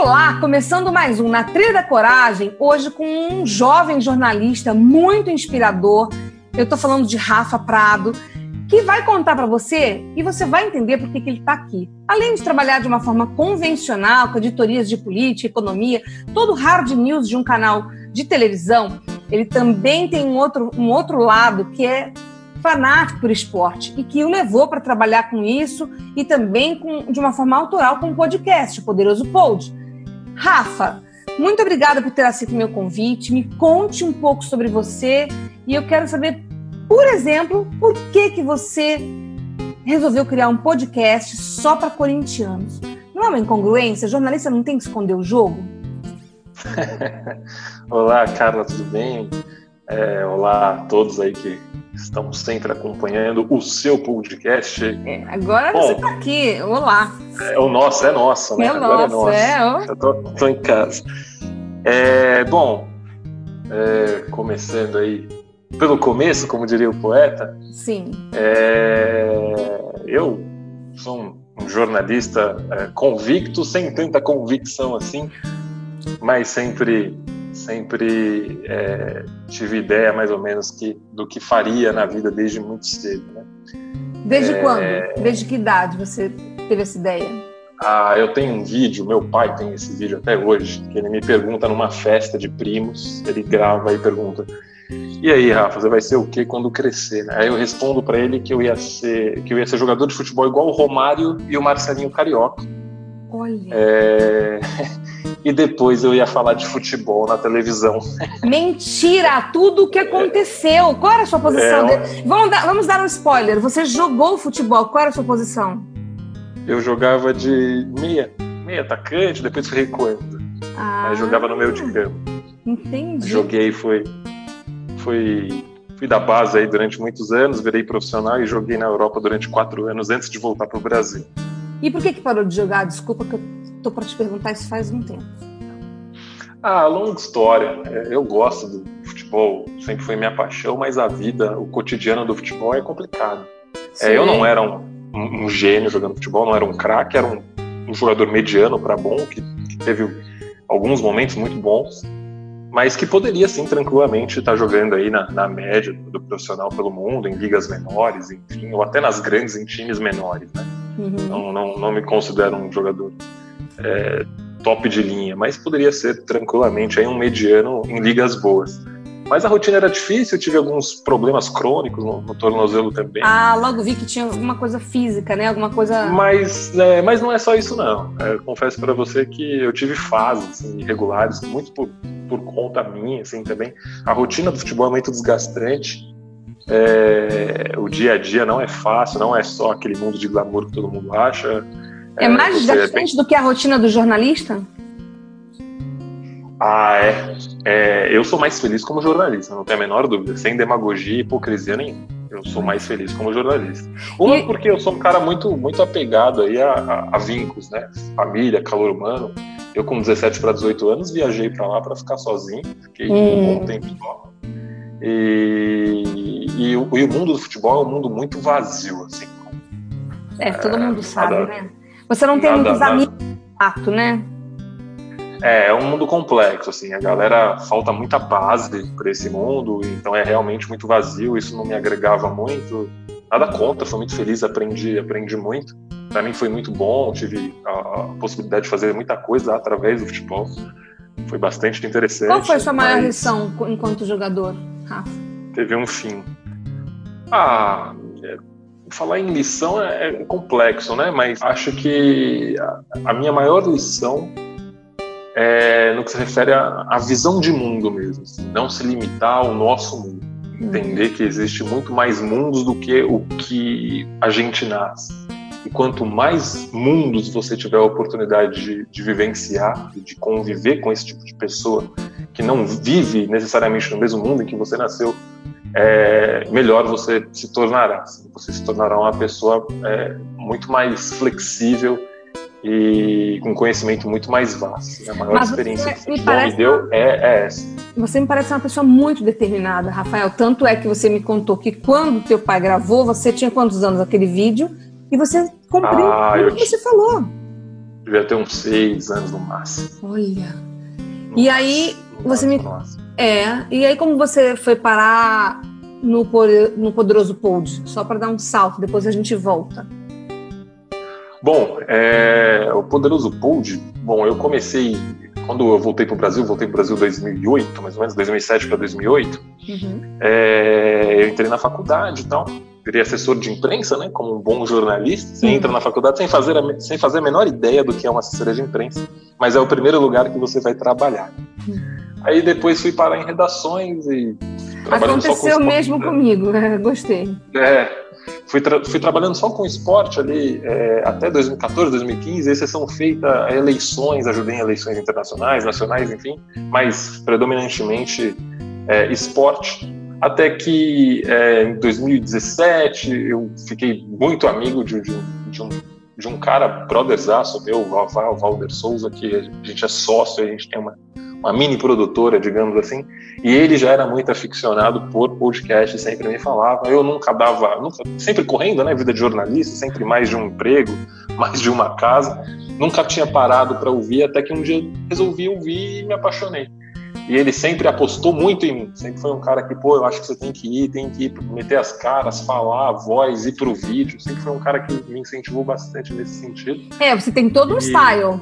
Olá, começando mais um Na Trilha da Coragem, hoje com um jovem jornalista muito inspirador. Eu estou falando de Rafa Prado, que vai contar para você e você vai entender por que, que ele está aqui. Além de trabalhar de uma forma convencional, com editorias de política, economia, todo hard news de um canal de televisão, ele também tem um outro, um outro lado que é fanático por esporte e que o levou para trabalhar com isso e também com, de uma forma autoral com o podcast, o Poderoso Pod. Rafa, muito obrigada por ter aceito meu convite. Me conte um pouco sobre você e eu quero saber, por exemplo, por que que você resolveu criar um podcast só para corintianos. Não é uma incongruência? Jornalista não tem que esconder o jogo? Olá, Carla, tudo bem? É, olá a todos aí que estão sempre acompanhando o seu podcast. É, agora Bom, você está aqui, olá. É o nosso, é nosso, né? É agora é nosso, é nosso. É, Eu tô, tô, em casa. É, bom, é, começando aí pelo começo, como diria o poeta. Sim. É, eu sou um, um jornalista convicto, sem tanta convicção assim, mas sempre sempre é, tive ideia mais ou menos que, do que faria na vida desde muito cedo. Né? Desde é... quando? Desde que idade você teve essa ideia? Ah, eu tenho um vídeo, meu pai tem esse vídeo até hoje, que ele me pergunta numa festa de primos, ele grava e pergunta: "E aí, Rafa, você vai ser o que quando crescer?" Aí eu respondo para ele que eu ia ser que eu ia ser jogador de futebol igual o Romário e o Marcelinho Carioca. Olha. É... e depois eu ia falar de futebol na televisão. Mentira! Tudo o que aconteceu. Qual era a sua posição? É, vamos, dar, vamos dar um spoiler. Você jogou futebol. Qual era a sua posição? Eu jogava de meia, meia atacante, depois fui recuando. Ah, Aí jogava no meio de campo. Entendi. Joguei, foi, foi, fui da base aí durante muitos anos, virei profissional e joguei na Europa durante quatro anos antes de voltar para o Brasil. E por que, que parou de jogar? Desculpa que eu tô para te perguntar isso faz um tempo. Ah, longa história. É, eu gosto do futebol, sempre foi minha paixão, mas a vida, o cotidiano do futebol é complicado. É, eu não era um, um, um, gênio jogando futebol, não era um craque, era um, um, jogador mediano para bom, que, que, teve alguns momentos muito bons, mas que poderia sim tranquilamente estar jogando aí na, na média do, do profissional pelo mundo, em ligas menores, enfim, ou até nas grandes em times menores, né? Uhum. Não, não, não me considero um jogador é, top de linha, mas poderia ser tranquilamente aí um mediano em ligas boas. Mas a rotina era difícil, eu tive alguns problemas crônicos no, no tornozelo também. Ah, logo vi que tinha alguma coisa física, né? Alguma coisa. Mas, é, mas não é só isso, não. É, confesso para você que eu tive fases assim, irregulares, muito por, por conta minha, assim, também. A rotina do futebol é muito desgastante. É, o dia a dia não é fácil, não é só aquele mundo de glamour que todo mundo acha. É, é mais desgastante do que a rotina do jornalista? Ah, é. é. Eu sou mais feliz como jornalista, não tenho a menor dúvida, sem demagogia e hipocrisia nenhuma. Eu sou mais feliz como jornalista. Uma, e... porque eu sou um cara muito, muito apegado aí a, a, a vínculos, né? Família, calor humano. Eu, com 17 para 18 anos, viajei para lá para ficar sozinho, fiquei hum. um bom tempo só. E, e, e, o mundo do futebol é um mundo muito vazio, assim. É, todo é, mundo sabe, nada, né? Você não tem nada, muitos nada. amigos fato, né? É, é um mundo complexo, assim, a galera falta muita base para esse mundo, então é realmente muito vazio, isso não me agregava muito. Nada contra, fui muito feliz, aprendi, aprendi muito. Para mim foi muito bom, tive a, a, possibilidade de fazer muita coisa através do futebol. Foi bastante interessante. Qual foi a sua maior mas... lição enquanto jogador? Rafa? Teve um fim. Ah, falar em lição é, é, complexo, né? Mas acho que a, minha maior lição é no que se refere à, visão de mundo mesmo. Assim, não se limitar ao nosso mundo. Entender que existe muito mais mundos do que o que a gente nasce. E quanto mais mundos você tiver a oportunidade de, de vivenciar de conviver com esse tipo de pessoa que não vive necessariamente no mesmo mundo em que você nasceu, é, melhor você se tornará. Você se tornará uma pessoa é, muito mais flexível e com conhecimento muito mais vasto. A maior Mas experiência que você me deu é, é, essa. Você me parece uma pessoa muito determinada, Rafael. Tanto é que você me contou que quando teu pai gravou, você tinha quantos anos aquele vídeo e você cumpriu ah, o que você falou. Devia ter uns seis anos no máximo. Olha. E aí você me. É e aí como você foi parar no, no Poderoso Pod? Só para dar um salto, depois a gente volta. Bom, é, o Poderoso Pod, bom, eu comecei quando eu voltei para o Brasil, voltei para o Brasil em 2008, mais ou menos 2007 para 2008. Uhum. É, eu entrei na faculdade e tal, virei assessor de imprensa, né, como um bom jornalista. Você uhum. entra na faculdade sem fazer a, sem fazer a menor ideia do que é uma assessoria de imprensa, mas é o primeiro lugar que você vai trabalhar. Uhum. Aí depois fui parar em redações e Aconteceu mesmo comigo, né? gostei. É, fui, tra fui trabalhando só com esporte ali é, até 2014, 2015, exceção feita a eleições, ajudei em eleições internacionais, nacionais, enfim, mas predominantemente é, esporte. Até que é, em 2017 eu fiquei muito amigo de, de, de um de um cara brotherzaço meu, o Valder Souza, que a gente é sócio, a gente tem uma, uma mini produtora, digamos assim, e ele já era muito aficionado por podcast, sempre me falava. Eu nunca dava, nunca, sempre correndo, né, vida de jornalista, sempre mais de um emprego, mais de uma casa, nunca tinha parado para ouvir, até que um dia resolvi ouvir e me apaixonei. E ele sempre apostou muito em mim. Sempre foi um cara que, pô, eu acho que você tem que ir, tem que ir, meter as caras, falar, a voz, ir pro vídeo. Sempre foi um cara que me incentivou bastante nesse sentido. É, você tem todo um e... style.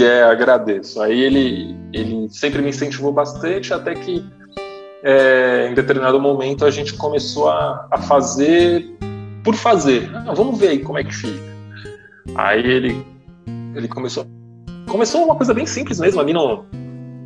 É, agradeço. Aí ele, ele sempre me incentivou bastante, até que é, em determinado momento a gente começou a, a fazer por fazer. Ah, vamos ver aí como é que fica. Aí ele, ele começou. Começou uma coisa bem simples mesmo, ali no,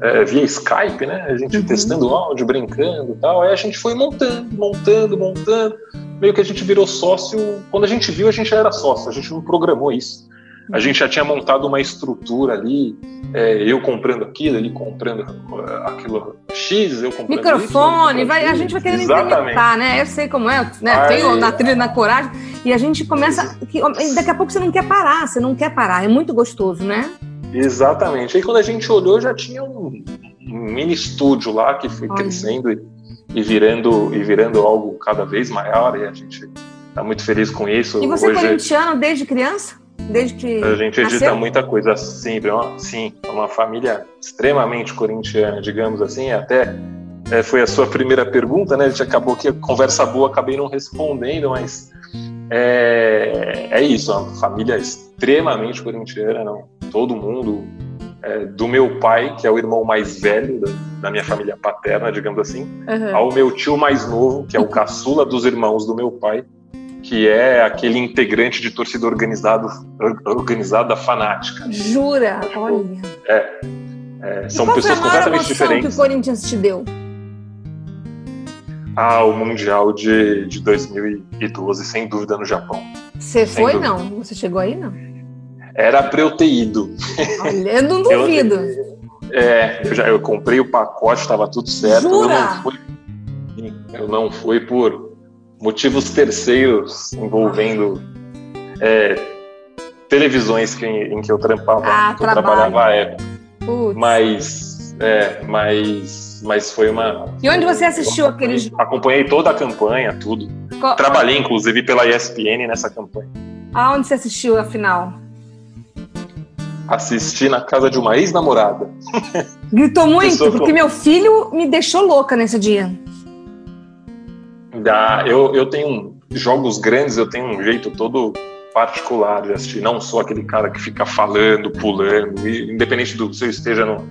é, via Skype, né? A gente uhum. testando áudio, brincando e tal. Aí a gente foi montando, montando, montando. Meio que a gente virou sócio. Quando a gente viu, a gente já era sócio. A gente não programou isso. A gente já tinha montado uma estrutura ali, é, eu comprando aquilo, ele comprando é, aquilo X, eu comprando Microfone, vai, a gente vai querendo implementar, né? Eu sei como é, né? Aí, Tem na trilha, na coragem, e a gente começa. Que, daqui a pouco você não quer parar, você não quer parar, é muito gostoso, né? Exatamente. Aí quando a gente olhou, já tinha um, um mini estúdio lá que foi Olha. crescendo e, e, virando, e virando algo cada vez maior, e a gente está muito feliz com isso. E você é Hoje, é corintiano desde criança? Desde que a gente edita nasceu? muita coisa sempre, ó, sim, uma família extremamente corintiana, digamos assim, até é, foi a sua primeira pergunta, né? A gente acabou que a conversa boa acabei não respondendo, mas é, é isso, uma família extremamente corintiana, não? Todo mundo é, do meu pai, que é o irmão mais velho da, da minha família paterna, digamos assim, uhum. ao meu tio mais novo, que é o caçula dos irmãos do meu pai, que é aquele integrante de torcida organizado, organizada fanática. Jura? Olha. É. é são pessoas completamente diferentes. que o Corinthians te deu? Ah, o Mundial de, de 2012, sem dúvida, no Japão. Você foi, dúvida. não? Você chegou aí, não? Era pra eu ter ido. Olha, eu não duvido. eu, é, eu, já, eu comprei o pacote, estava tudo certo. Jura? Eu não fui, eu não fui por motivos terceiros envolvendo é, televisões que, em que eu trampava, ah, que eu trabalhava à época. Mas, é, mas, mas foi uma. E onde você assistiu aqueles? Acompanhei toda a campanha, tudo. Trabalhei, inclusive, pela ESPN nessa campanha. Aonde você assistiu a final? Assisti na casa de uma ex-namorada. Gritou muito, porque meu filho me deixou louca nesse dia. Dá, eu, eu tenho jogos grandes, eu tenho um jeito todo particular de assistir. Não sou aquele cara que fica falando, pulando, independente do se eu esteja no,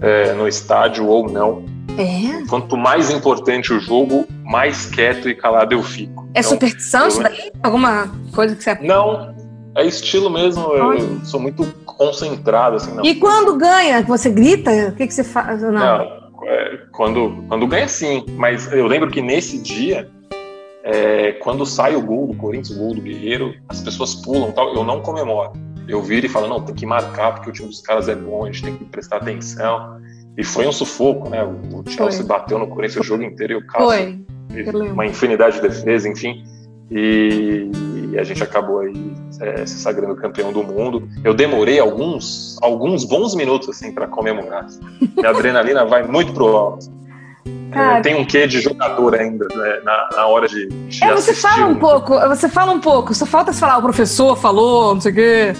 é, no estádio ou não. É. Quanto mais importante o jogo, mais quieto e calado eu fico. É então, superstição isso daí? Alguma coisa que você. Não, é estilo mesmo. Eu, eu sou muito concentrado. Assim, e quando ganha, você grita? O que, que você faz? Não. não quando, quando ganha, sim. Mas eu lembro que nesse dia é, quando sai o gol do Corinthians, o gol do Guerreiro, as pessoas pulam tal, eu não comemoro. Eu viro e falo, não, tem que marcar porque o time dos caras é bom, a gente tem que prestar atenção. E foi um sufoco, né? O Chelsea foi. bateu no Corinthians o jogo inteiro e o Cássio uma infinidade de defesa, enfim. E, e a gente acabou aí é, se sagrando campeão do mundo. Eu demorei alguns, alguns bons minutos assim para comemorar. Minha adrenalina vai muito pro alto. É, tem um quê de jogador ainda né, na, na, hora de, de é, você fala um pouco, você fala um pouco, só falta você falar, o professor falou, não sei o quê.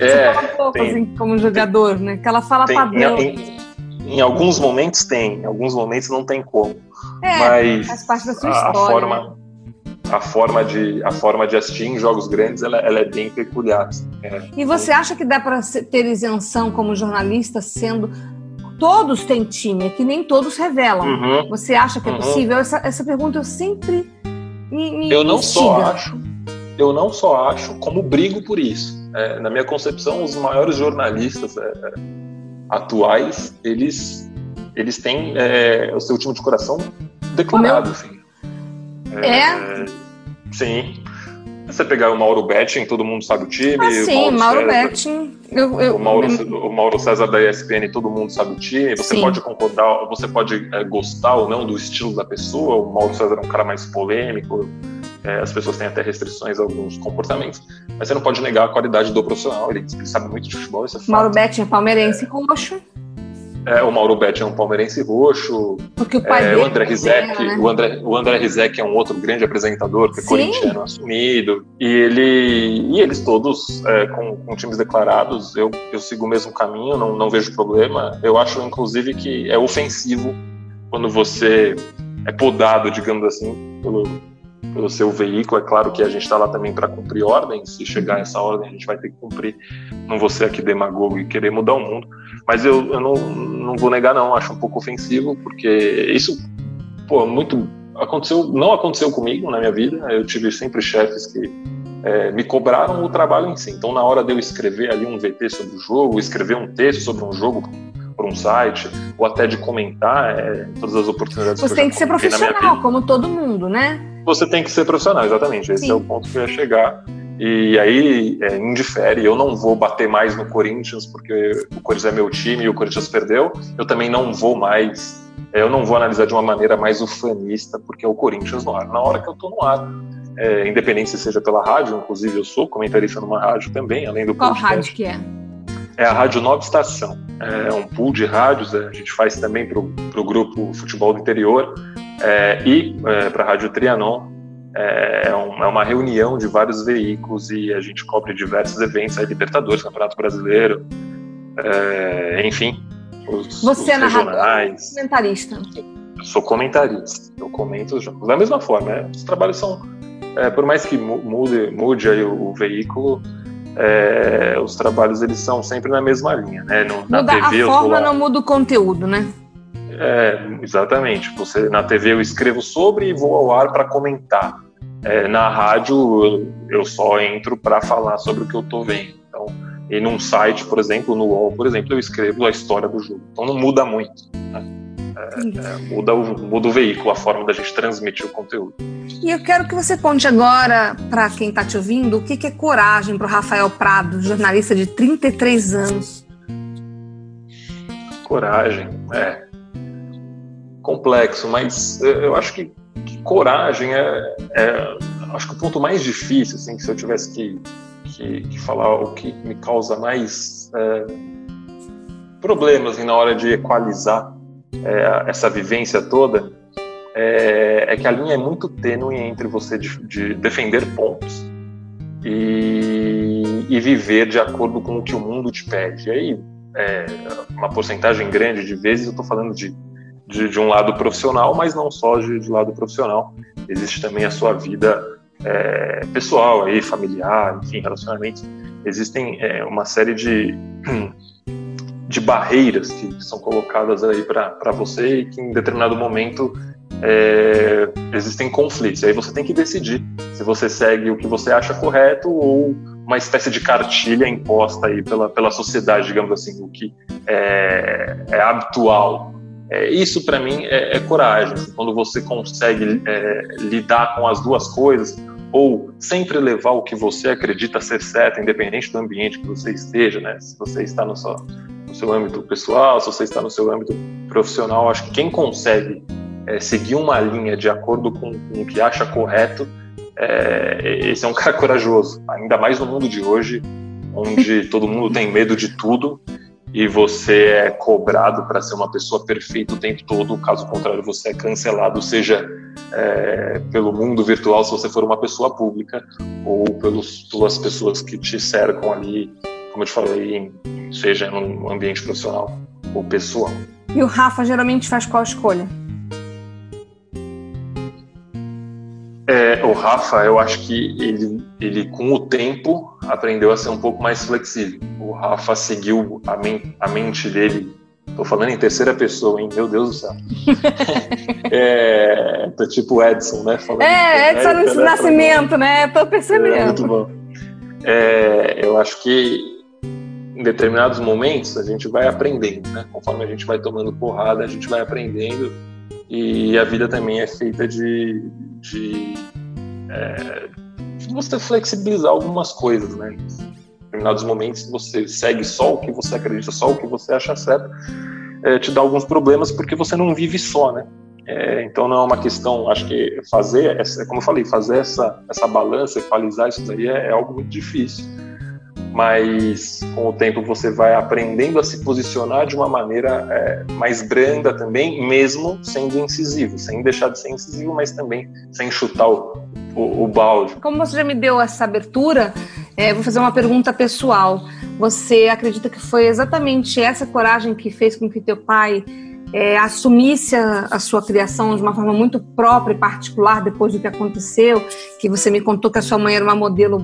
É, você fala um pouco, tem, assim, como jogador, tem, né? Que ela fala tem, padrão. Em, em, alguns momentos tem, em alguns momentos não tem como. É, mas faz parte da sua a, história. A forma, né? A forma de a forma de assistir em jogos grandes ela, ela é bem peculiar. É. E você acha que dá para ter isenção como jornalista sendo todos têm time, é que nem todos revelam. Uhum. Você acha que é uhum. possível? Essa, essa pergunta eu sempre me, me Eu não só acho, eu não só acho, como brigo por isso. É, na minha concepção, os maiores jornalistas é, é atuais, eles eles têm é, o seu time de coração declarado, assim. É? é? Sim. Você pegar o Mauro Betting, todo mundo sabe o time. Ah, sim, o Mauro, Mauro Betting. Eu, eu, o, Mauro, o Mauro César da ESPN, todo mundo sabe o time. Você sim. pode concordar, você pode é, gostar ou não do estilo da pessoa. O Mauro César é um cara mais polêmico. É, as pessoas têm até restrições a alguns comportamentos, mas você não pode negar a qualidade do profissional. Ele, ele sabe muito de futebol. Isso é Mauro Betting é palmeirense é. roxo. É, o Mauro Betti é um palmeirense roxo. Porque o pai é, o André Rizek, né? o André, o André Rizek é um outro grande apresentador, que é corintiano assumido. E ele e eles todos é, com, com, times declarados, eu, eu sigo o mesmo caminho, não, não vejo problema. Eu acho, inclusive, que é ofensivo quando você é podado, digamos assim, pelo, pelo seu veículo. É claro que a gente está lá também para cumprir ordens. Se chegar essa ordem, a gente vai ter que cumprir. Não vou ser aqui demagogo e querer mudar o mundo. Mas eu, eu não, não vou negar, não. Acho um pouco ofensivo, porque isso, pô, muito. Aconteceu, não aconteceu comigo na minha vida. Eu tive sempre chefes que é, me cobraram o trabalho em si. Então, na hora de eu escrever ali um VT sobre o jogo, escrever um texto sobre um jogo por um site, ou até de comentar é, todas as oportunidades Você que tem que ser profissional, como todo mundo, né? Você tem que ser profissional, exatamente. Esse Sim. é o ponto que eu ia chegar. E aí é, indifere, eu não vou bater mais no Corinthians porque o Corinthians é meu time e o Corinthians perdeu. Eu também não vou mais, é, eu não vou analisar de uma maneira mais ufanista porque é o Corinthians no ar. Na hora que eu tô no ar, é, independente se seja pela rádio, inclusive eu sou comentarista numa rádio também, além do Qual podcast. rádio que é? É a Rádio Nova Estação. É um pool de rádios, é, a gente faz também para o grupo Futebol do Interior é, e é, para a Rádio Trianon é, é, um, é, uma reunião de vários veículos e a gente cobre diversos eventos, aí, Libertadores, Campeonato Brasileiro, é, enfim. Os, Você os é narrador comentarista? Eu sou comentarista, eu comento os jogos. Da mesma forma, né? os trabalhos são, é, por mais que mude, mude aí o, o veículo, é, os trabalhos eles são sempre na mesma linha, né? No, na muda, TV, a forma não muda o conteúdo, né? É, exatamente. Você na TV eu escrevo sobre e vou ao ar para comentar. É, na rádio eu só entro para falar sobre o que eu estou vendo. Então, e num site, por exemplo, no UOL, por exemplo, eu escrevo a história do jogo. Então não muda muito. Né? É, é, muda, o, muda o veículo, a forma da gente transmitir o conteúdo. E eu quero que você conte agora, para quem está te ouvindo, o que, que é coragem para o Rafael Prado, jornalista de 33 anos. Coragem, é complexo, mas eu acho que, que coragem é, é, acho que o ponto mais difícil, assim, que se eu tivesse que, que, que falar o que me causa mais é, problemas assim, na hora de equalizar é, essa vivência toda, é, é, que a linha é muito tênue entre você de, de defender pontos e, e, viver de acordo com o que o mundo te pede. E aí, é, uma porcentagem grande de vezes eu estou falando de de, de um lado profissional, mas não só de, de lado profissional. Existe também a sua vida é, pessoal, aí, familiar, enfim, relacionamentos. Existem é, uma série de, de barreiras que são colocadas aí para você e que em determinado momento é, existem conflitos. Aí você tem que decidir se você segue o que você acha correto ou uma espécie de cartilha imposta aí pela, pela sociedade, digamos assim, o que é, é habitual É, isso para mim é, é, coragem. Assim, quando você consegue é, lidar com as duas coisas, ou sempre levar o que você acredita ser certo, independente do ambiente que você esteja, né? Se você está no seu, no seu âmbito pessoal, se você está no seu âmbito profissional, acho que quem consegue é, seguir uma linha de acordo com, com o que acha correto, é, esse é um cara corajoso. Ainda mais no mundo de hoje, onde todo mundo tem medo de tudo e você é cobrado para ser uma pessoa perfeita o tempo todo, caso contrário, você é cancelado, seja é, pelo mundo virtual, se você for uma pessoa pública, ou pelas pessoas que te cercam ali, como eu te falei, seja no ambiente profissional ou pessoal. E o Rafa geralmente faz qual escolha? É, o Rafa, eu acho que ele, ele, com o tempo, aprendeu a ser um pouco mais flexível. O Rafa seguiu a, men a mente dele. Tô falando em terceira pessoa, hein? Meu Deus do céu. é, tô tipo Edson, né? Falando é, Edson no né? Nascimento, né? Tô percebendo. É, muito bom. É, eu acho que em determinados momentos a gente vai aprendendo, né? Conforme a gente vai tomando porrada, a gente vai aprendendo e a vida também é feita de, de, é, de você flexibilizar algumas coisas, né? Em determinados momentos você segue só o que você acredita, só o que você acha certo, é, te dá alguns problemas porque você não vive só, né? É, então não é uma questão, acho que fazer, essa, como eu falei, fazer essa, essa balança, equalizar isso daí é, é algo muito difícil mas com o tempo você vai aprendendo a se posicionar de uma maneira é, mais branda também, mesmo sendo incisivo, sem deixar de ser incisivo, mas também sem chutar o, o, o balde. Como você já me deu essa abertura, é, vou fazer uma pergunta pessoal. Você acredita que foi exatamente essa coragem que fez com que teu pai é, assumisse a, a, sua criação de uma forma muito própria e particular depois do que aconteceu, que você me contou que a sua mãe era uma modelo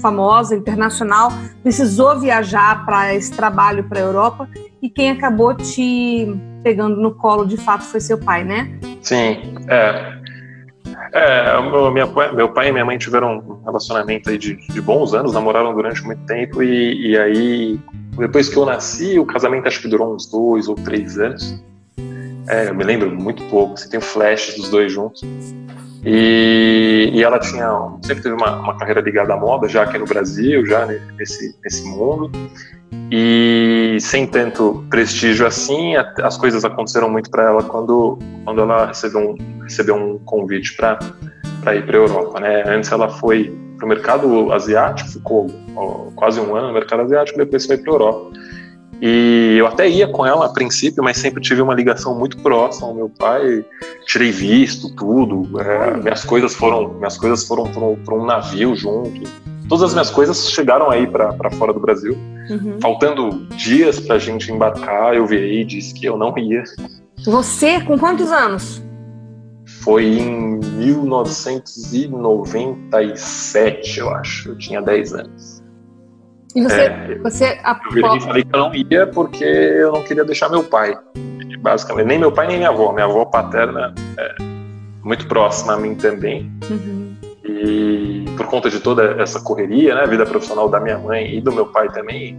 famosa, internacional, precisou viajar para esse trabalho para a Europa e quem acabou te pegando no colo de fato foi seu pai, né? Sim, é. É, meu, minha, meu pai e minha mãe tiveram um relacionamento aí de, de bons anos, namoraram durante muito tempo e, e aí depois que eu nasci, o casamento acho que durou uns dois ou três anos. É, eu me lembro muito pouco, você tem flashes dos dois juntos. E, e, ela tinha sempre teve uma, uma, carreira ligada à moda, já aqui no Brasil, já nesse, nesse mundo. E sem tanto prestígio assim, as coisas aconteceram muito para ela quando, quando ela recebeu um, recebeu um convite para ir para a Europa. Né? Antes ela foi para o mercado asiático, ficou ó, quase um ano no mercado asiático, depois foi para a Europa. E eu até ia com ela a princípio, mas sempre tive uma ligação muito próxima ao meu pai. Tirei visto, tudo. É, minhas coisas foram, minhas coisas foram para um navio junto. Todas as minhas coisas chegaram aí para fora do Brasil. Uhum. Faltando dias para a gente embarcar, eu virei e disse que eu não ia. Você, com quantos anos? Foi em 1997, eu acho. Eu tinha 10 anos. E você, é, você Eu falei que eu não ia porque eu não queria deixar meu pai. Basicamente, nem meu pai nem minha avó. Minha avó paterna é muito próxima a mim também. Uhum. E por conta de toda essa correria, né, vida profissional da minha mãe e do meu pai também,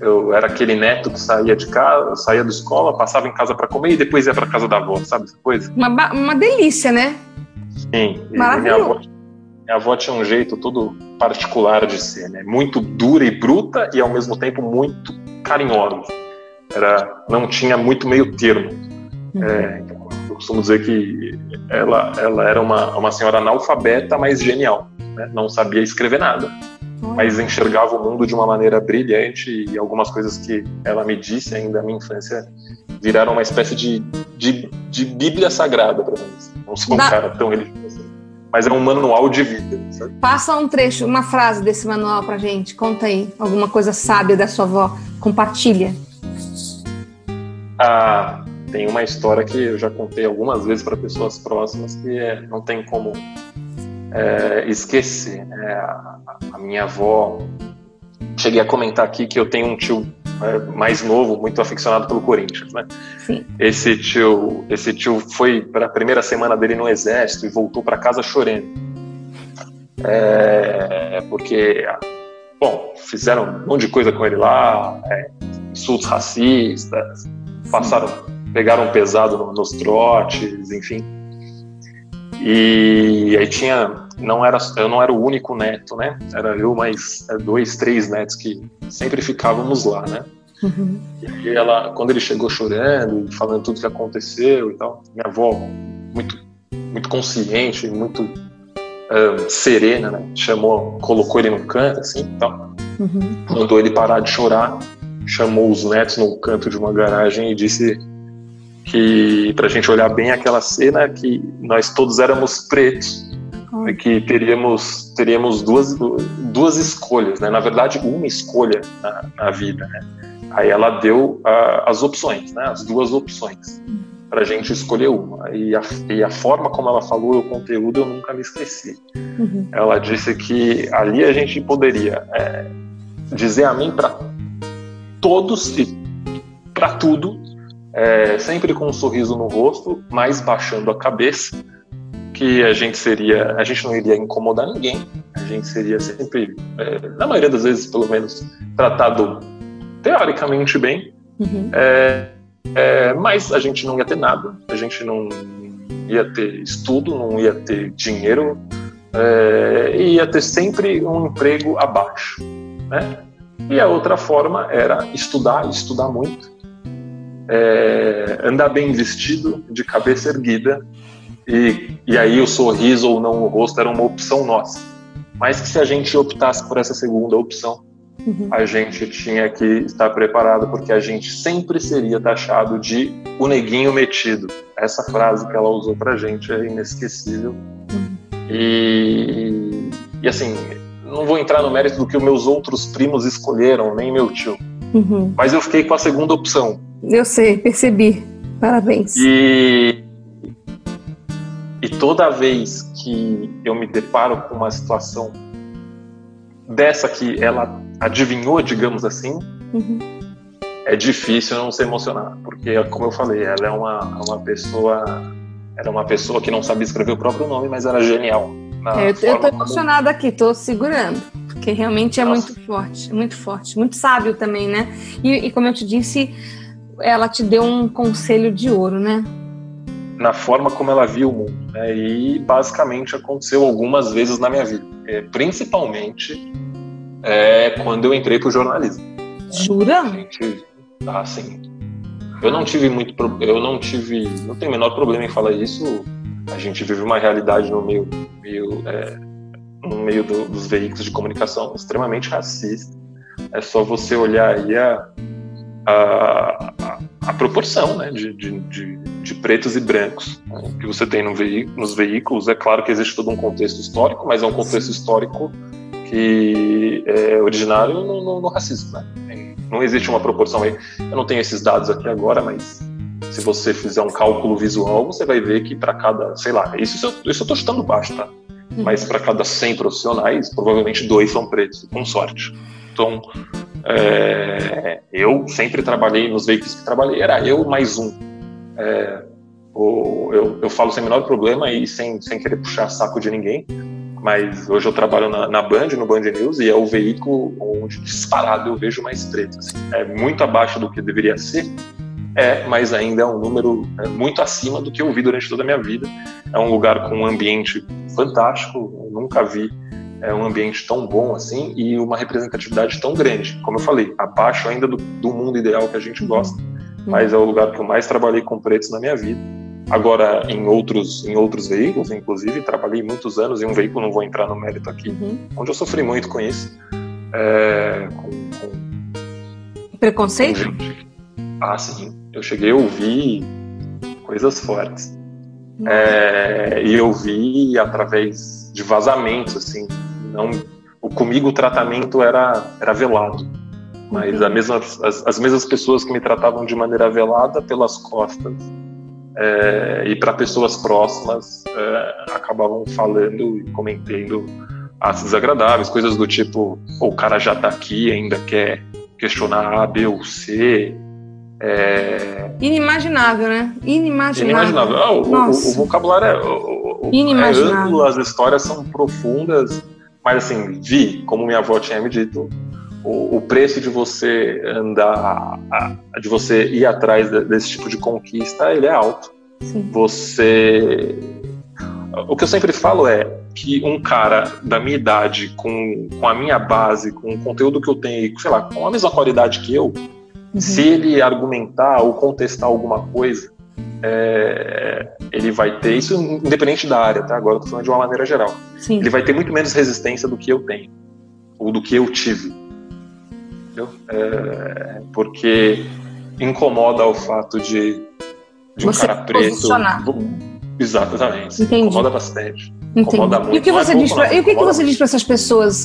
eu era aquele neto que saía de casa, saía da escola, passava em casa para comer e depois ia para casa da avó, sabe essa coisa? Uma, uma delícia, né? Sim. Maravilhoso. Minha avó, tinha um jeito todo particular de ser, né? Muito dura e bruta e ao mesmo tempo muito carinhosa. Era, não tinha muito meio termo. Uhum. É, eu costumo dizer que ela, ela era uma, uma senhora analfabeta, mas genial. Né? Não sabia escrever nada, uhum. mas enxergava o mundo de uma maneira brilhante e algumas coisas que ela me disse ainda na minha infância viraram uma espécie de, de, de Bíblia sagrada para mim. Não sou um cara tão religioso mas é um manual de vida. Sabe? Passa um trecho, uma frase desse manual pra gente. Conta aí, alguma coisa sábia da sua avó. Compartilha. Ah, tem uma história que eu já contei algumas vezes para pessoas próximas que é, não tem como é, esquecer. Né? A, a minha avó, cheguei a comentar aqui que eu tenho um tio é, mais novo, muito aficionado pelo Corinthians, né? Sim. Esse tio, esse tio foi para a primeira semana dele no exército e voltou para casa chorando, é, porque, bom, fizeram um monte de coisa com ele lá, é, insultos racistas, passaram pegaram pesado nos trotes, enfim. E aí tinha, não era, eu não era o único neto, né? Era eu mais é, dois, três netos que sempre ficávamos lá, né? Uhum. E ela, quando ele chegou chorando, falando tudo que aconteceu e tal, minha avó muito, muito consciente, muito um, serena, né? Chamou, colocou ele no canto, assim, tal. Uhum. Mandou ele parar de chorar, chamou os netos no canto de uma garagem e disse que para a gente olhar bem aquela cena que nós todos éramos pretos e que teríamos teríamos duas duas escolhas né? Na verdade uma escolha na, na vida né? Aí ela deu uh, as opções né? As duas opções para a gente escolher uma. E a, e a forma como ela falou o conteúdo eu nunca me esqueci. Uhum. ela disse que ali a gente poderia é, dizer amém para todos e para tudo é, sempre com um sorriso no rosto, mas baixando a cabeça, que a gente seria, a gente não iria incomodar ninguém, a gente seria sempre, é, na maioria das vezes, pelo menos, tratado teoricamente bem, uhum. é, é, mas a gente não ia ter nada, a gente não ia ter estudo, não ia ter dinheiro, é, ia ter sempre um emprego abaixo, né? E a outra forma era estudar, estudar muito, é, andar bem vestido, de cabeça erguida, e, e aí o sorriso ou não o rosto era uma opção nossa. Mas que se a gente optasse por essa segunda opção, uhum. a gente tinha que estar preparado, porque a gente sempre seria taxado de o neguinho metido. Essa frase que ela usou pra gente é inesquecível. Uhum. E, e assim, não vou entrar no mérito do que meus outros primos escolheram, nem meu tio. Uhum. Mas eu fiquei com a segunda opção, eu sei, percebi. Parabéns. E, e toda vez que eu me deparo com uma situação dessa que ela adivinhou, digamos assim, uhum. é difícil não se emocionar, porque como eu falei, ela é uma, uma pessoa, era uma pessoa que não sabia escrever o próprio nome, mas era genial. É, eu, eu tô emocionada como... aqui, tô segurando, porque realmente é Nossa. muito forte, muito forte, muito sábio também, né? E, e como eu te disse, ela te deu um conselho de ouro, né? Na forma como ela viu o mundo. Né? E basicamente aconteceu algumas vezes na minha vida. É, principalmente é, quando eu entrei para o jornalismo. Jura? Gente, assim, eu não tive muito. Eu não tive. Não tenho o menor problema em falar isso. A gente vive uma realidade no meio, meio, é, no meio do, dos veículos de comunicação extremamente racista. É só você olhar aí a, a, a, proporção né, de, de, de, de, pretos e brancos né, que você tem no nos veículos. É claro que existe todo um contexto histórico, mas é um contexto histórico que é originário no, no, no racismo. Né? Não existe uma proporção aí. Eu não tenho esses dados aqui agora, mas se você fizer um cálculo visual, você vai ver que para cada, sei lá, isso, isso eu estou chutando baixo, tá? Uhum. Mas para cada 100 profissionais, provavelmente dois são pretos, com sorte. Então, é, eu sempre trabalhei nos veículos que trabalhei, era eu mais um. É, o, eu, eu, falo sem o menor problema e sem, sem querer puxar saco de ninguém, mas hoje eu trabalho na, na Band, no Band News, e é o veículo onde disparado eu vejo mais pretos. Assim. É muito abaixo do que deveria ser, é, mas ainda é um número é, muito acima do que eu vi durante toda a minha vida. É um lugar com um ambiente fantástico, nunca vi é um ambiente tão bom assim e uma representatividade tão grande. Como eu falei, abaixo ainda do, do mundo ideal que a gente gosta, uhum. mas é o lugar que eu mais trabalhei com pretos na minha vida. Agora, em outros, em outros veículos, inclusive, trabalhei muitos anos em um veículo, não vou entrar no mérito aqui, uhum. onde eu sofri muito com isso. É, com, com, Preconceito? Com ah, sim. Eu cheguei a ouvir coisas fortes. É, e eu vi através de vazamentos, assim, não, o, comigo o tratamento era, era velado. Mas a mesma, as, as mesmas pessoas que me tratavam de maneira velada pelas costas é, e para pessoas próximas é, acabavam falando e comentando atos desagradáveis, coisas do tipo: o cara já está aqui, ainda quer questionar A, B ou C. É... Inimaginável, né? Inimaginável. Inimaginável. Ah, o, o, o, vocabulário é, o, é amplo, as histórias são profundas mas assim, vi, como minha avó tinha me dito, o, o preço de você andar, de você ir atrás desse tipo de conquista, ele é alto. Sim. Você. O que eu sempre falo é que um cara da minha idade, com, com a minha base, com o conteúdo que eu tenho, sei lá, com a mesma qualidade que eu, uhum. se ele argumentar ou contestar alguma coisa, é, ele vai ter, isso independente da área, tá? Agora eu tô falando de uma maneira geral. Sim. Ele vai ter muito menos resistência do que eu tenho, ou do que eu tive. Entendeu? É, porque incomoda o fato de, de um cara preto. Exatamente. Entendi. Incomoda bastante. Entendi. Incomoda muito. E o que você, é diz, pra, e o que, que você diz para essas pessoas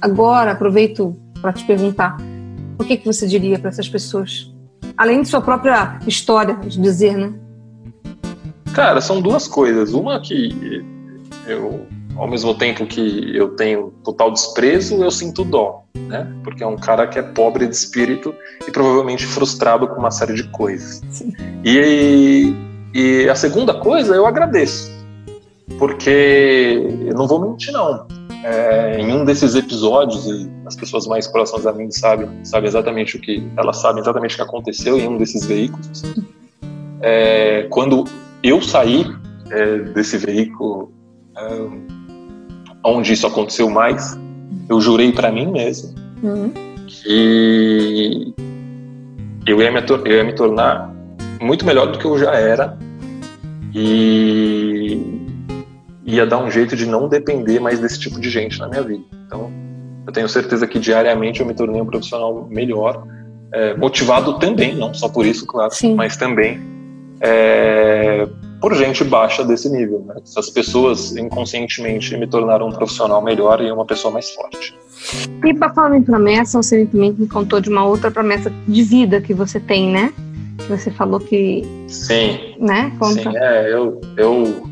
agora? Aproveito para te perguntar. O que, que você diria para essas pessoas? Além de sua própria história, de dizer, né? Cara, são duas coisas. Uma que eu, ao mesmo tempo que eu tenho total desprezo, eu sinto dó, né? Porque é um cara que é pobre de espírito e provavelmente frustrado com uma série de coisas. Sim. E, e a segunda coisa, eu agradeço. Porque eu não vou mentir, não. É, em um desses episódios, e as pessoas mais próximas a mim sabem, sabem exatamente o que elas sabem exatamente o que aconteceu em um desses veículos. É, quando eu saí é, desse veículo é, onde isso aconteceu mais, eu jurei para mim mesmo Uhum. que eu ia, me, eu ia me tornar muito melhor do que eu já era e ia dar um jeito de não depender mais desse tipo de gente na minha vida. Então, eu tenho certeza que diariamente eu me tornei um profissional melhor, é, motivado também, não só por isso, claro, Sim. mas também é, por gente baixa desse nível. Né? Essas pessoas inconscientemente me tornaram um profissional melhor e uma pessoa mais forte. E para falar em promessa, você também me contou de uma outra promessa de vida que você tem, né? Que você falou que, Sim, né? Conta. Sim, é, eu, eu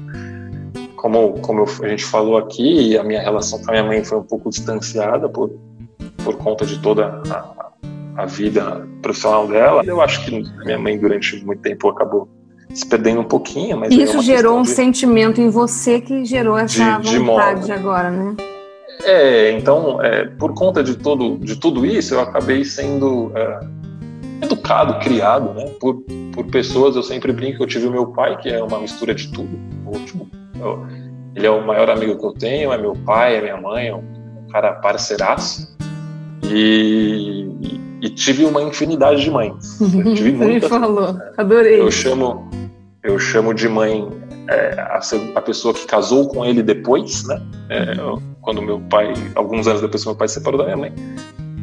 como, como eu- a gente falou aqui, a minha relação com a minha mãe foi um pouco distanciada por, por conta de toda a, a vida profissional dela. Eu acho que a minha mãe, durante muito tempo, acabou se perdendo um pouquinho, mas é Isso gerou um de- sentimento em você que gerou essa De- de vontade modo. agora, né? É, então, é, por conta de, todo, de tudo isso, eu acabei sendo é, educado, criado, né? Por, por pessoas, eu sempre brinco que eu tive o meu pai, que é uma mistura de tudo. Ou, tipo, ele é o maior amigo que eu tenho, é meu pai, é minha mãe, é um cara parceiraço. E, e, tive uma infinidade de mães. Eu tive Você me muitas. falou. Adorei. Eu chamo, eu chamo de mãe é, a, a pessoa que casou com ele depois, né? É, quando meu pai, alguns anos depois que meu pai se separou da minha mãe,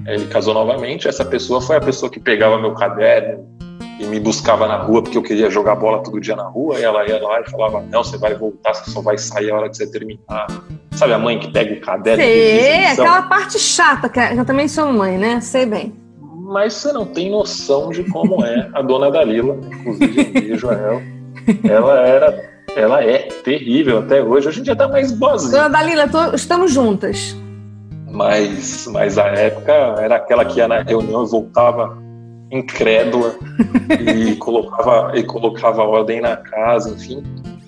ele casou novamente. Essa pessoa foi a pessoa que pegava meu caderno e me buscava na rua porque eu queria jogar bola todo dia na rua. E ela ia lá e falava: Não, você vai voltar, você só vai sair a hora que você terminar. Sabe a mãe que pega o caderno? Sei, aquela parte chata, que eu também sou mãe, né? Sei bem. Mas você não tem noção de como é a dona Dalila, inclusive um beijo a ela. Ela era, ela é terrível até hoje. Hoje em dia tá mais boazinha. Dona Dalila, tô- estamos juntas. Mas, mas a época era aquela que ia na reunião e voltava incrédula e colocava, e colocava ordem na casa, enfim.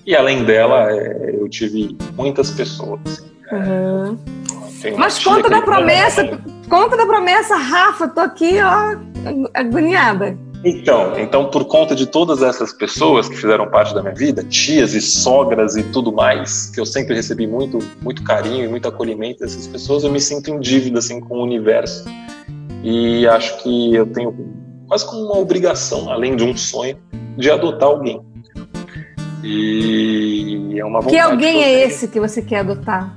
E além dela, é, eu tive muitas pessoas. assim. Uhum. Tem uma Mas conta da promessa, conta da promessa, Rafa, tô aqui, ó, agoniada. Então, então, por conta de todas essas pessoas que fizeram parte da minha vida, tias e sogras e tudo mais, que eu sempre recebi muito, muito carinho e muito acolhimento dessas pessoas, eu me sinto em dívida assim com o universo e acho que eu tenho quase como uma obrigação, além de um sonho, de adotar alguém. E é uma vontade Que alguém eu é esse que você quer adotar?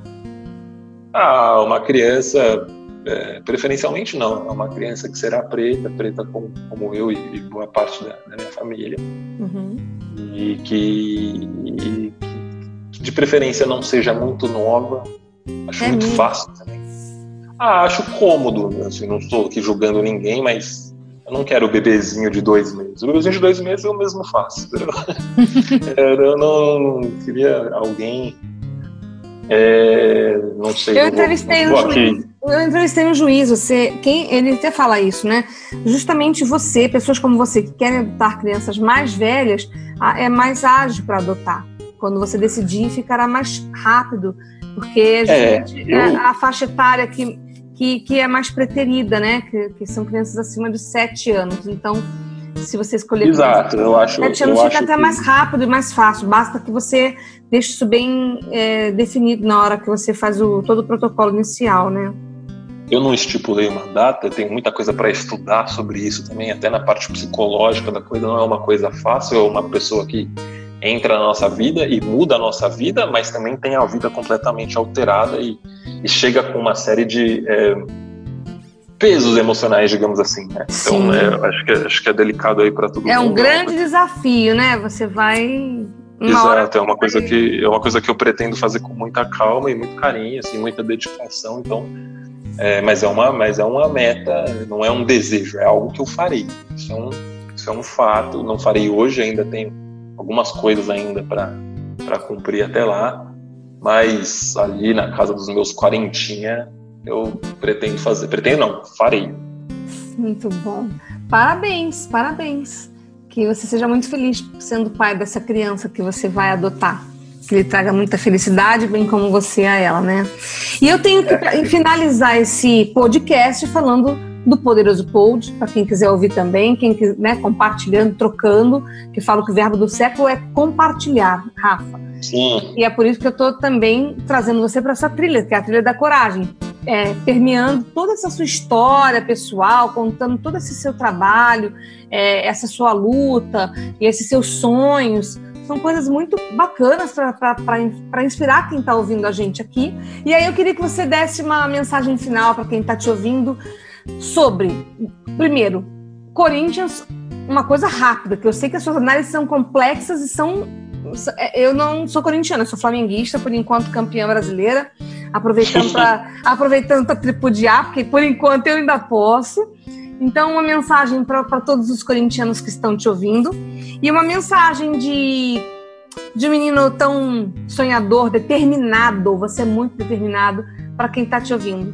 Ah, uma criança, é, preferencialmente não, é uma criança que será preta, preta como, como eu e, e boa parte da, da minha família. Uhum. e que, e que de preferência não seja muito nova. Acho É muito mesmo? fácil também. Ah, acho cômodo, assim, não estou aqui julgando ninguém, mas eu não quero o bebezinho de dois meses. O bebezinho de dois meses eu mesmo faço. entendeu? eu não queria alguém. é, não sei. Eu vou- entrevistei vou um juiz. Eu entrevistei um juiz, você, quem, ele até fala isso, né? Justamente você, pessoas como você que querem adotar crianças mais velhas, é mais ágil para adotar. Quando você decidir, ficará mais rápido, porque É, eu- a, a faixa etária que, que, que é mais preterida, né? Que, que são crianças acima de 7 anos. Então, se você escolher. Exato, eu acho. 7 anos fica até que... mais rápido e mais fácil. Basta que você deixe isso bem é, definido na hora que você faz o, todo o protocolo inicial, né? Eu não estipulei uma data, tenho muita coisa para estudar sobre isso também, até na parte psicológica da coisa, não é uma coisa fácil, é uma pessoa que entra na nossa vida e muda a nossa vida, mas também tem a vida completamente alterada e, e chega com uma série de é, pesos emocionais, digamos assim. Né? Então, é, acho, que, é, acho que é delicado aí para todo é mundo. É um grande desafio, né? Você vai. Exato, é uma coisa que é uma coisa que eu pretendo fazer com muita calma e muito carinho, assim, muita dedicação. Então, é, mas é uma, mas é uma meta, não é um desejo, é algo que eu farei. Isso é um, isso é um fato. Não farei hoje, ainda tenho algumas coisas ainda para cumprir até lá, mas ali na casa dos meus quarentinha eu pretendo fazer, pretendo não, farei. Muito bom. Parabéns, parabéns. Que você seja muito feliz sendo pai dessa criança que você vai adotar. Que lhe traga muita felicidade, bem como você a ela, né? E eu tenho que é. finalizar esse podcast falando do Poderoso Pod, para quem quiser ouvir também, quem né, compartilhando, trocando, que falo que o verbo do século é compartilhar, Rafa. Sim. E é por isso que eu estou também trazendo você para essa trilha, que é a trilha da coragem, é, permeando toda essa sua história pessoal, contando todo esse seu trabalho, é, essa sua luta e esses seus sonhos. São coisas muito bacanas para inspirar quem está ouvindo a gente aqui. E aí eu queria que você desse uma mensagem final para quem está te ouvindo sobre, primeiro, Corinthians, uma coisa rápida, que eu sei que as suas análises são complexas e são. Eu não sou corintiana, sou flamenguista, por enquanto campeã brasileira, aproveitando para aproveitando tripudiar, porque por enquanto eu ainda posso. Então, uma mensagem para todos os corintianos que estão te ouvindo e uma mensagem de, de um menino tão sonhador, determinado, você é muito determinado, para quem está te ouvindo.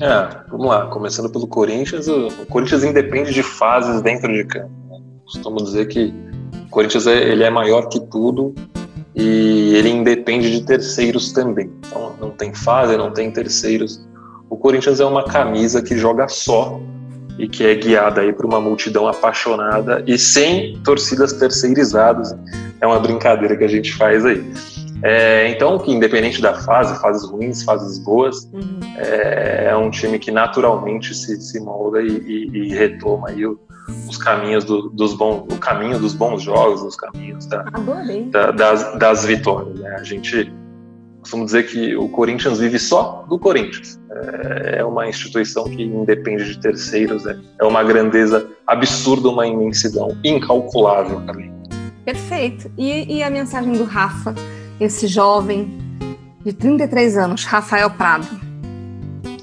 É, vamos lá, começando pelo Corinthians, o, Corinthians independe de fases dentro de campo. Né? Costumo dizer que o Corinthians é, ele é maior que tudo e ele independe de terceiros também. Então não tem fase, não tem terceiros. O Corinthians é uma camisa que joga só e que é guiada aí por uma multidão apaixonada e sem torcidas terceirizadas. É uma brincadeira que a gente faz aí. É, então, que independente da fase, fases ruins, fases boas, uhum. é, é, um time que naturalmente se, se molda e, e, e retoma aí o, os caminhos do, dos bons, o caminho dos bons jogos, os caminhos da, da, das, das vitórias. Né? A gente costuma dizer que o Corinthians vive só do Corinthians. É, é uma instituição que independe de terceiros, é, é uma grandeza absurda, uma imensidão incalculável também. Perfeito. E, e a mensagem do Rafa? Esse jovem de 33 anos, Rafael Prado?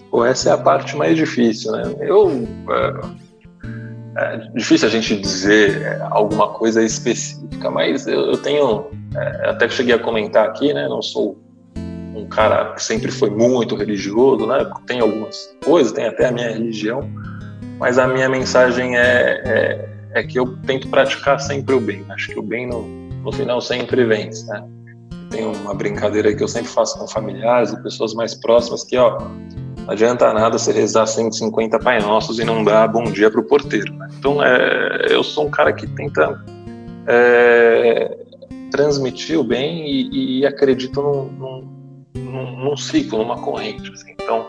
Pô, essa é a parte mais difícil, né? Eu é, é difícil a gente dizer é, alguma coisa específica, mas eu, eu tenho é, até cheguei a comentar aqui, né? Não sou um cara que sempre foi muito religioso, né? Tem algumas coisas, tem até a minha religião, mas a minha mensagem é, é, é que eu tento praticar sempre o bem. Acho que o bem no, no final sempre vence, né? Tem uma brincadeira que eu sempre faço com familiares e pessoas mais próximas que, ó, não adianta nada você rezar 150 Pai Nossos e não dar bom dia pro porteiro. Né? Então, é, eu sou um cara que tenta é, transmitir o bem e, e acredito num, num, num, ciclo, numa corrente. Assim. Então,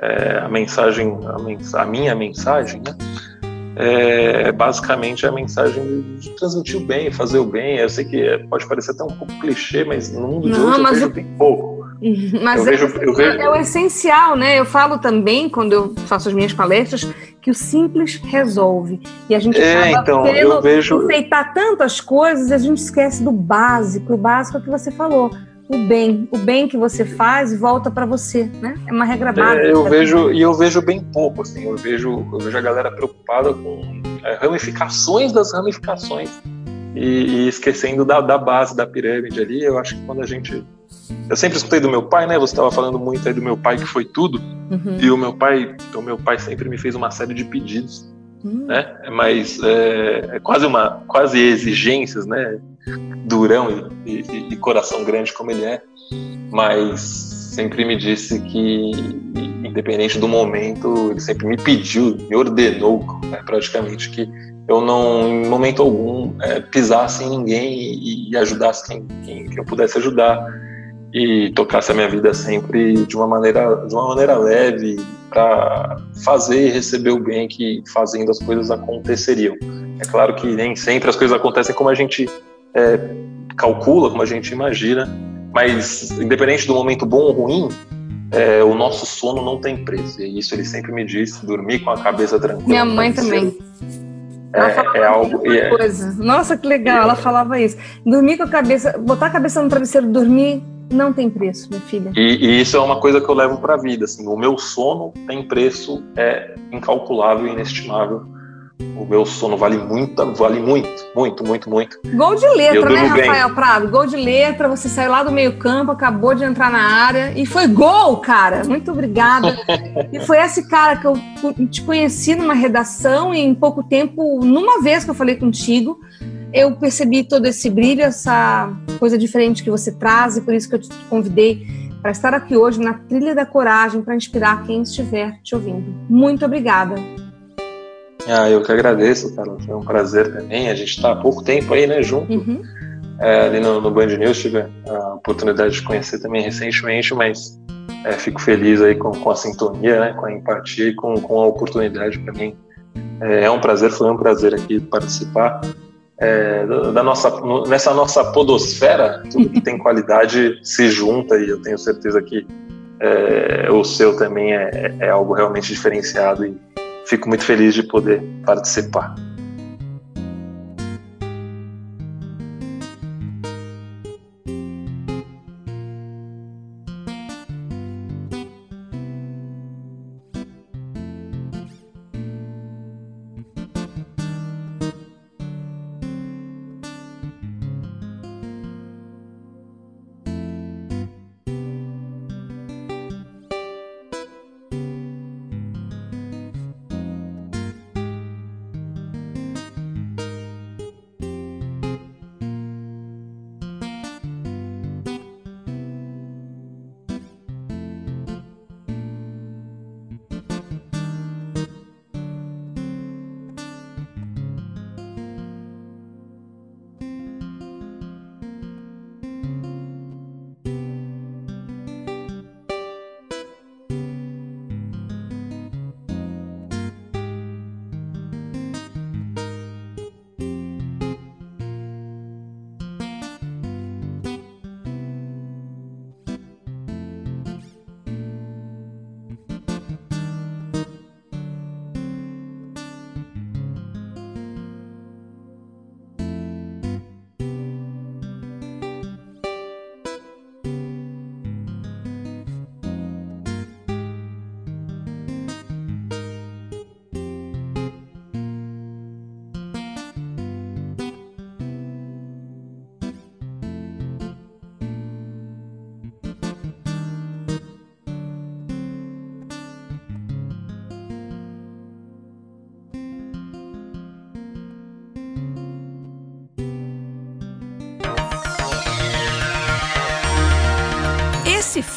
é, a mensagem, a, a minha mensagem, né? É basicamente a mensagem de transmitir o bem, fazer o bem. Eu sei que pode parecer até um pouco clichê, mas no mundo de Não, hoje eu vejo bem pouco. Mas eu é, vejo, é o essencial, né? Eu falo também, quando eu faço as minhas palestras, que o simples resolve. E a gente é, então, eu vejo... enfeitar tantas coisas e a gente esquece do básico. O básico é o que você falou o bem, o bem que você faz volta para você, né? É uma regra básica. É, eu vejo e eu vejo bem pouco, assim. Eu vejo, eu vejo a galera preocupada com é, ramificações das ramificações e, e esquecendo da, da, base da pirâmide ali. Eu acho que quando a gente, eu sempre escutei do meu pai, né? Você estava falando muito aí do meu pai que foi tudo uhum. e o meu pai, o meu pai sempre me fez uma série de pedidos. Hum. Né? Mas é, é, quase uma quase exigências, né? Durão e, e, e, coração grande como ele é, mas sempre me disse que, independente do momento, ele sempre me pediu, me ordenou né, praticamente que eu não, em momento algum, é, pisasse em ninguém e, e ajudasse quem, quem, quem, eu pudesse ajudar e tocasse a minha vida sempre de uma maneira, de uma maneira leve para fazer e receber o bem que fazendo as coisas aconteceriam. É claro que nem sempre as coisas acontecem como a gente é, calcula, como a gente imagina, mas independente do momento bom ou ruim, é, o nosso sono não tem preço. E isso ele sempre me disse: dormir com a cabeça tranquila. Minha mãe também. É, é, algo. É, coisa. Nossa, que legal, ela falava isso. Dormir com a cabeça, botar a cabeça no travesseiro, dormir não tem preço, minha filha. E, e isso é uma coisa que eu levo para a vida. Assim, o meu sono tem preço, é incalculável, inestimável o meu sono vale muito, vale muito, muito, muito, muito. Gol de letra, né, Rafael bem. Prado? Gol de letra, você saiu lá do meio-campo, acabou de entrar na área e foi gol, cara. Muito obrigada. e foi esse cara que eu te conheci numa redação e em pouco tempo, numa vez que eu falei contigo, eu percebi todo esse brilho, essa coisa diferente que você traz e por isso que eu te convidei para estar aqui hoje na Trilha da Coragem para inspirar quem estiver te ouvindo. Muito obrigada. Ah, eu que agradeço, cara. Foi um prazer também. A gente está há pouco tempo aí, né, junto. Uhum. É, ali no, no, Band News tive a oportunidade de conhecer também recentemente, mas é, fico feliz aí com, com, a sintonia, né, com a empatia e com, com a oportunidade para mim. É, é, um prazer, foi um prazer aqui participar é, da nossa, nessa nossa podosfera, tudo que tem qualidade se junta e eu tenho certeza que é, o seu também é, é algo realmente diferenciado e fico muito feliz de poder participar.